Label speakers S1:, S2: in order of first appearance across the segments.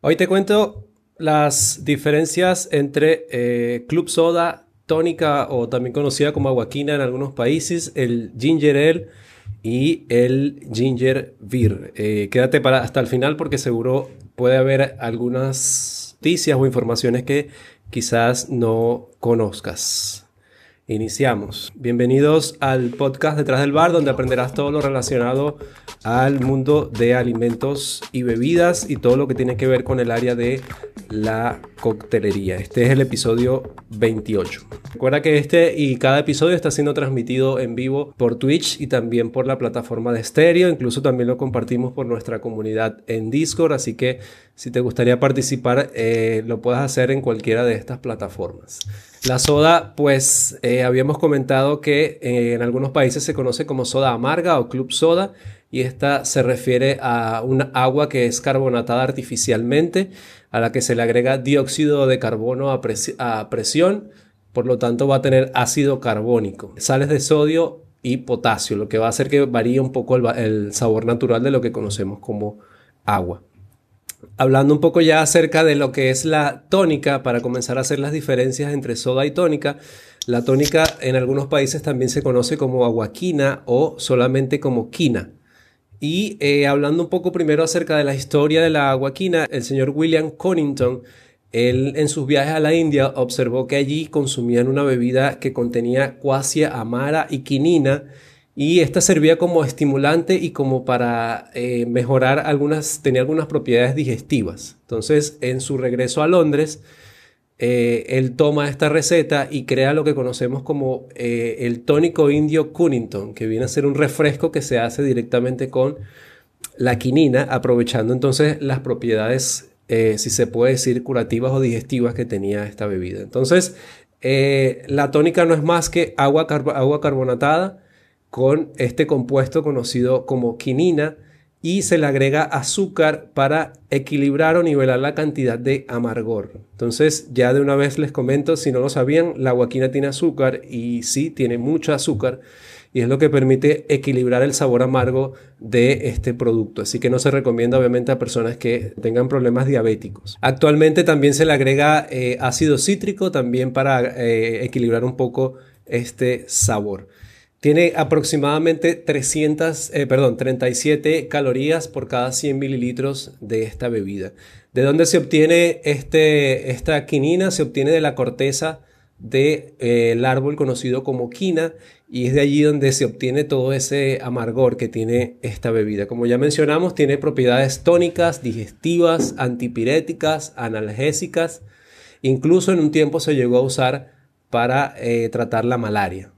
S1: Hoy te cuento las diferencias entre eh, Club Soda, tónica o también conocida como aguaquina en algunos países, el Ginger Ale y el Ginger Beer. Eh, quédate para hasta el final porque seguro puede haber algunas noticias o informaciones que quizás no conozcas. Iniciamos. Bienvenidos al podcast Detrás del Bar, donde aprenderás todo lo relacionado al mundo de alimentos y bebidas y todo lo que tiene que ver con el área de la coctelería. Este es el episodio 28. Recuerda que este y cada episodio está siendo transmitido en vivo por Twitch y también por la plataforma de Stereo. Incluso también lo compartimos por nuestra comunidad en Discord. Así que si te gustaría participar, eh, lo puedes hacer en cualquiera de estas plataformas. La soda, pues eh, habíamos comentado que eh, en algunos países se conoce como soda amarga o club soda y esta se refiere a una agua que es carbonatada artificialmente, a la que se le agrega dióxido de carbono a, presión, por lo tanto va a tener ácido carbónico, sales de sodio y potasio, lo que va a hacer que varíe un poco el sabor natural de lo que conocemos como agua. Hablando un poco ya acerca de lo que es la tónica, para comenzar a hacer las diferencias entre soda y tónica, la tónica en algunos países también se conoce como aguaquina o solamente como quina. Y eh, hablando un poco primero acerca de la historia de la aguaquina, el señor William Conington, él en sus viajes a la India observó que allí consumían una bebida que contenía cuasia amara y quinina, y esta servía como estimulante y como para eh, mejorar algunas, tenía algunas propiedades digestivas. Entonces, en su regreso a Londres, eh, él toma esta receta y crea lo que conocemos como eh, el tónico indio Cunnington, que viene a ser un refresco que se hace directamente con la quinina, aprovechando entonces las propiedades, si se puede decir, curativas o digestivas que tenía esta bebida. Entonces, la tónica no es más que agua, agua carbonatada, con este compuesto conocido como quinina y se le agrega azúcar para equilibrar o nivelar la cantidad de amargor. Entonces, ya de una vez les comento, si no lo sabían, la guaquina tiene azúcar y sí, tiene mucho azúcar y es lo que permite equilibrar el sabor amargo de este producto. Así que no se recomienda obviamente a personas que tengan problemas diabéticos. Actualmente también se le agrega eh, ácido cítrico también para eh, equilibrar un poco este sabor. Tiene aproximadamente 300, eh, perdón, 37 calorías por cada 100 mililitros de esta bebida. ¿De dónde se obtiene este, esta quinina? Se obtiene de la corteza del de, eh, árbol conocido como quina y es de allí donde se obtiene todo ese amargor que tiene esta bebida. Como ya mencionamos, tiene propiedades tónicas, digestivas, antipiréticas, analgésicas. Incluso en un tiempo se llegó a usar para eh, tratar la malaria.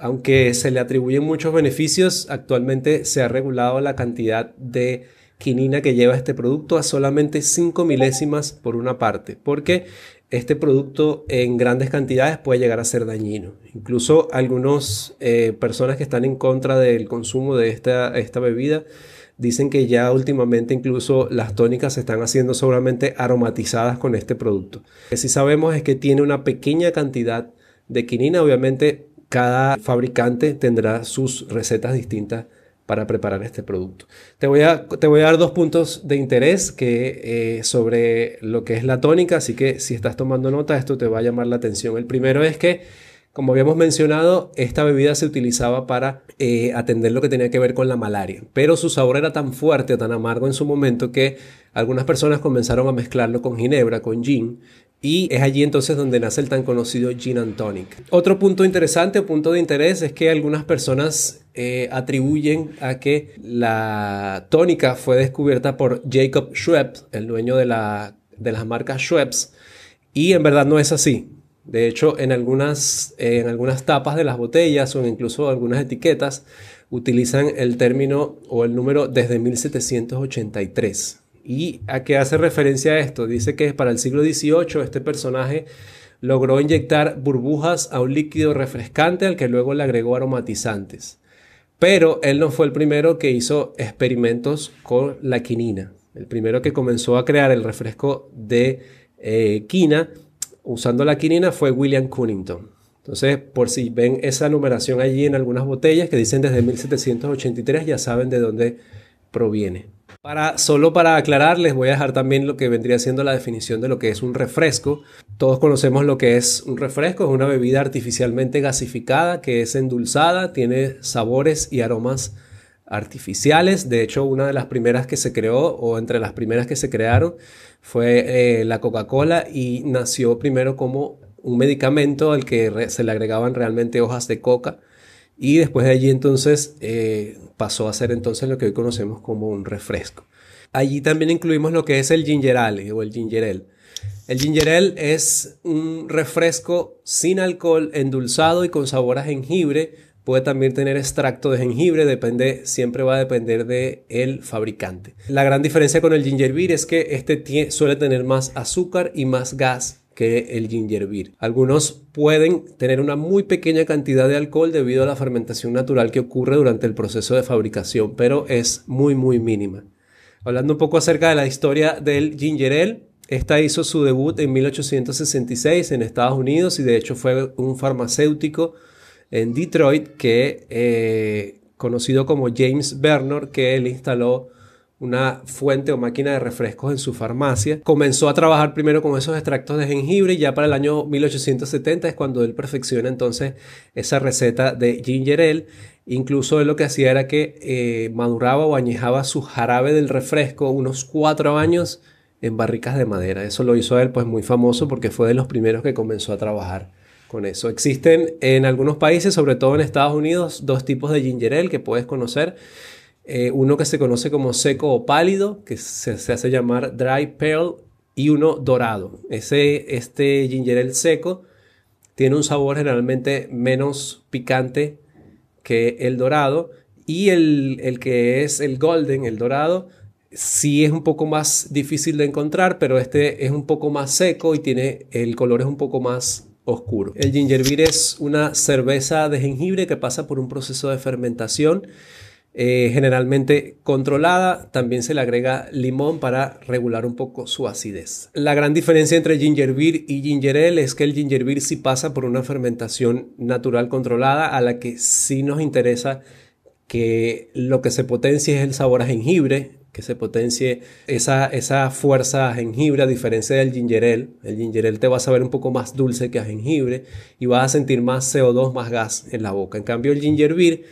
S1: Aunque se le atribuyen muchos beneficios, actualmente se ha regulado la cantidad de quinina que lleva este producto a solamente 5 milésimas por una parte, porque este producto en grandes cantidades puede llegar a ser dañino. Incluso algunas eh, personas que están en contra del consumo de esta, esta bebida dicen que ya últimamente incluso las tónicas se están haciendo solamente aromatizadas con este producto. Lo que sí sabemos es que tiene una pequeña cantidad de quinina, obviamente cada fabricante tendrá sus recetas distintas para preparar este producto. Te voy a, te voy a dar dos puntos de interés que, eh, sobre lo que es la tónica, así que si estás tomando nota, esto te va a llamar la atención. El primero es que, como habíamos mencionado, esta bebida se utilizaba para eh, atender lo que tenía que ver con la malaria, pero su sabor era tan fuerte tan amargo en su momento que algunas personas comenzaron a mezclarlo con ginebra, con gin, y es allí entonces donde nace el tan conocido Gin and Tonic. Otro punto interesante o punto de interés es que algunas personas eh, atribuyen a que la tónica fue descubierta por Jacob Schweppes, el dueño de, la, de las marcas Schweppes, y en verdad no es así. De hecho, en algunas, en algunas tapas de las botellas o incluso algunas etiquetas utilizan el término o el número desde 1783. ¿Y a qué hace referencia esto? Dice que para el siglo XVIII este personaje logró inyectar burbujas a un líquido refrescante al que luego le agregó aromatizantes. Pero él no fue el primero que hizo experimentos con la quinina. El primero que comenzó a crear el refresco de eh, quina usando la quinina fue William Cunnington. Entonces, por si ven esa numeración allí en algunas botellas que dicen desde 1783, ya saben de dónde proviene. Solo para aclarar, les voy a dejar también lo que vendría siendo la definición de lo que es un refresco. Todos conocemos lo que es un refresco, es una bebida artificialmente gasificada que es endulzada, tiene sabores y aromas artificiales. De hecho, una de las primeras que se creó, o entre las primeras que se crearon, fue eh, la Coca-Cola y nació primero como un medicamento al que se le agregaban realmente hojas de coca y después de allí entonces eh, pasó a ser entonces lo que hoy conocemos como un refresco. Allí también incluimos lo que es el ginger ale o el ginger ale. El ginger ale es un refresco sin alcohol, endulzado y con sabor a jengibre. Puede también tener extracto de jengibre, depende, siempre va a depender del el fabricante. La gran diferencia con el ginger beer es que este suele tener más azúcar y más gas que el ginger beer. Algunos pueden tener una muy pequeña cantidad de alcohol debido a la fermentación natural que ocurre durante el proceso de fabricación, pero es muy muy mínima. Hablando un poco acerca de la historia del ginger ale, esta hizo su debut en 1866 en Estados Unidos y de hecho fue un farmacéutico en Detroit que eh, conocido como James Bernard que él instaló una fuente o máquina de refrescos en su farmacia. Comenzó a trabajar primero con esos extractos de jengibre y ya para el año 1870 es cuando él perfecciona entonces esa receta de ginger ale. Incluso él lo que hacía era que eh, maduraba o añejaba su jarabe del refresco unos cuatro años en barricas de madera. Eso lo hizo él pues muy famoso porque fue de los primeros que comenzó a trabajar con eso. Existen en algunos países, sobre todo en Estados Unidos, dos tipos de ginger ale que puedes conocer. Eh, uno que se conoce como seco o pálido, que se, hace llamar dry pearl, y uno dorado. Ese, este ginger ale seco tiene un sabor generalmente menos picante que el dorado, y el, el que es el golden, el dorado, sí es un poco más difícil de encontrar, pero este es un poco más seco y tiene el color es un poco más oscuro. El ginger es una cerveza de jengibre que pasa por un proceso de fermentación eh, generalmente controlada. También se le agrega limón para regular un poco su acidez. La gran diferencia entre ginger beer y ginger ale es que el ginger beer sí pasa por una fermentación natural controlada a la que sí nos interesa que lo que se potencie es el sabor a jengibre, que se potencie esa, esa fuerza a jengibre a diferencia del ginger ale. El ginger ale te va a saber un poco más dulce que a jengibre y vas a sentir más CO2, más gas en la boca. En cambio el ginger beer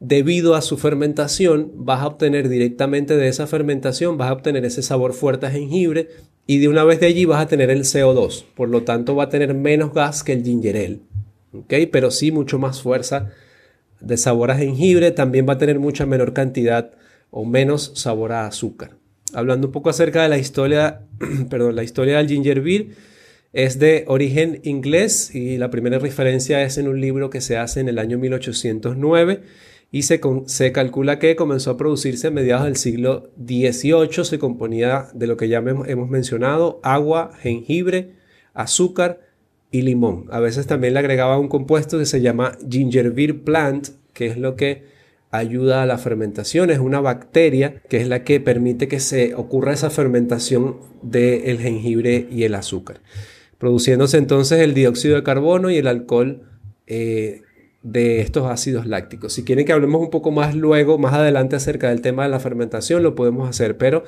S1: debido a su fermentación, vas a obtener directamente de esa fermentación, vas a obtener ese sabor fuerte a jengibre y de una vez de allí vas a tener el CO2. Por lo tanto, va a tener menos gas que el ginger ale. Pero sí mucho más fuerza de sabor a jengibre. También va a tener mucha menor cantidad o menos sabor a azúcar. Hablando un poco acerca de la historia, perdón, la historia del ginger beer es de origen inglés y la primera referencia es en un libro que se hace en el año 1809 y se, calcula que comenzó a producirse a mediados del siglo XVIII. Se componía de lo que ya hemos mencionado, agua, jengibre, azúcar y limón. A veces también le agregaba un compuesto que se llama ginger beer plant, que es lo que ayuda a la fermentación. Es una bacteria que es la que permite que se ocurra esa fermentación del jengibre y el azúcar. Produciéndose entonces el dióxido de carbono y el alcohol eh, de estos ácidos lácticos. Si quieren que hablemos un poco más luego, más adelante acerca del tema de la fermentación, lo podemos hacer, pero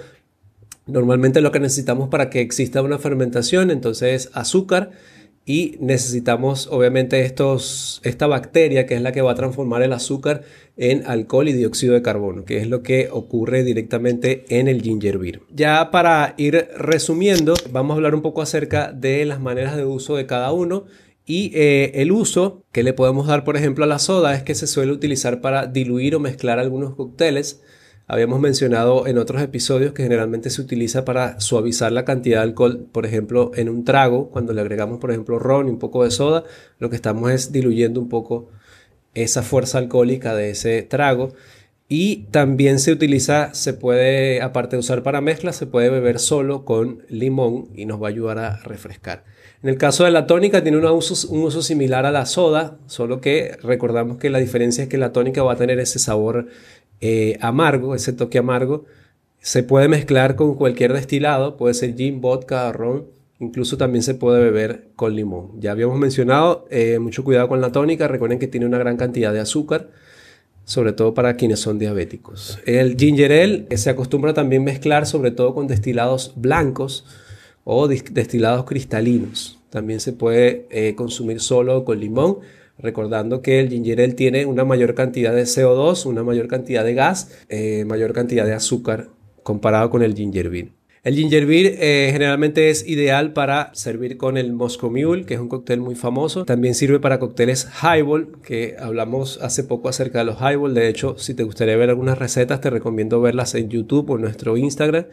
S1: normalmente lo que necesitamos para que exista una fermentación entonces es azúcar y necesitamos obviamente estos, esta bacteria que es la que va a transformar el azúcar en alcohol y dióxido de carbono, que es lo que ocurre directamente en el ginger beer. Ya para ir resumiendo, vamos a hablar un poco acerca de las maneras de uso de cada uno y eh, el uso que le podemos dar, por ejemplo, a la soda es que se suele utilizar para diluir o mezclar algunos cócteles. Habíamos mencionado en otros episodios que generalmente se utiliza para suavizar la cantidad de alcohol, por ejemplo, en un trago, cuando le agregamos, por ejemplo, ron y un poco de soda, lo que estamos es diluyendo un poco esa fuerza alcohólica de ese trago. Y también se utiliza, se puede, aparte de usar para mezcla, se puede beber solo con limón y nos va a ayudar a refrescar. En el caso de la tónica tiene un uso, similar a la soda, solo que recordamos que la diferencia es que la tónica va a tener ese sabor eh, amargo, ese toque amargo. Se puede mezclar con cualquier destilado, puede ser gin, vodka, ron, incluso también se puede beber con limón. Ya habíamos mencionado, eh, mucho cuidado con la tónica, recuerden que tiene una gran cantidad de azúcar, sobre todo para quienes son diabéticos. El ginger ale se acostumbra también mezclar sobre todo con destilados blancos o destilados cristalinos. También se puede eh, consumir solo con limón, recordando que el ginger ale tiene una mayor cantidad de CO2, una mayor cantidad de gas, eh, mayor cantidad de azúcar comparado con el ginger beer. El ginger beer eh, generalmente es ideal para servir con el Moscow Mule, que es un cóctel muy famoso. También sirve para cócteles highball, que hablamos hace poco acerca de los highball. De hecho, si te gustaría ver algunas recetas, te recomiendo verlas en YouTube o en nuestro Instagram.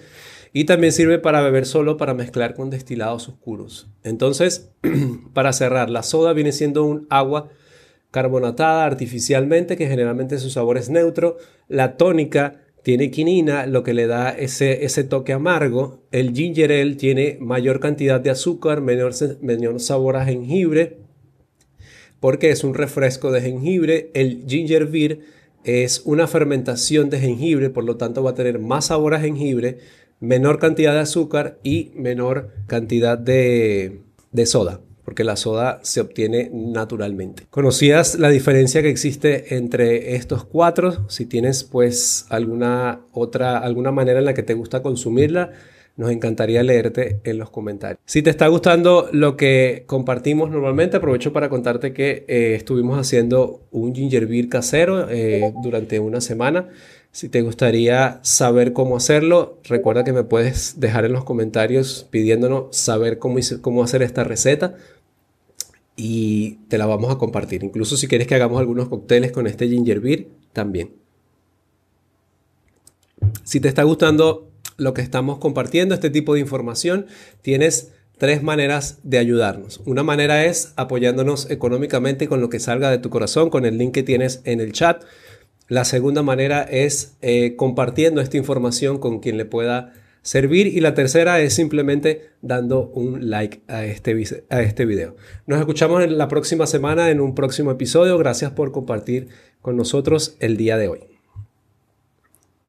S1: Y también sirve para beber solo para mezclar con destilados oscuros. Entonces, para cerrar, la soda viene siendo un agua carbonatada artificialmente, que generalmente su sabor es neutro. La tónica tiene quinina, lo que le da ese, ese toque amargo. El ginger ale tiene mayor cantidad de azúcar, menor, menor sabor a jengibre, porque es un refresco de jengibre. El ginger beer es una fermentación de jengibre, por lo tanto va a tener más sabor a jengibre, menor cantidad de azúcar y menor cantidad de, de soda porque la soda se obtiene naturalmente. ¿Conocías la diferencia que existe entre estos cuatro? Si tienes pues alguna otra, alguna manera en la que te gusta consumirla, nos encantaría leerte en los comentarios. Si te está gustando lo que compartimos normalmente, aprovecho para contarte que eh, estuvimos haciendo un ginger beer casero eh, durante una semana. Si te gustaría saber cómo hacerlo, recuerda que me puedes dejar en los comentarios pidiéndonos saber cómo, cómo hacer esta receta y te la vamos a compartir. Incluso si quieres que hagamos algunos cócteles con este ginger beer, también. Si te está gustando lo que estamos compartiendo, este tipo de información, tienes tres maneras de ayudarnos. Una manera es apoyándonos económicamente con lo que salga de tu corazón, con el link que tienes en el chat. La segunda manera es eh, compartiendo esta información con quien le pueda servir y la tercera es simplemente dando un like a este, a este video. Nos escuchamos la próxima semana en un próximo episodio. Gracias por compartir con nosotros el día de hoy.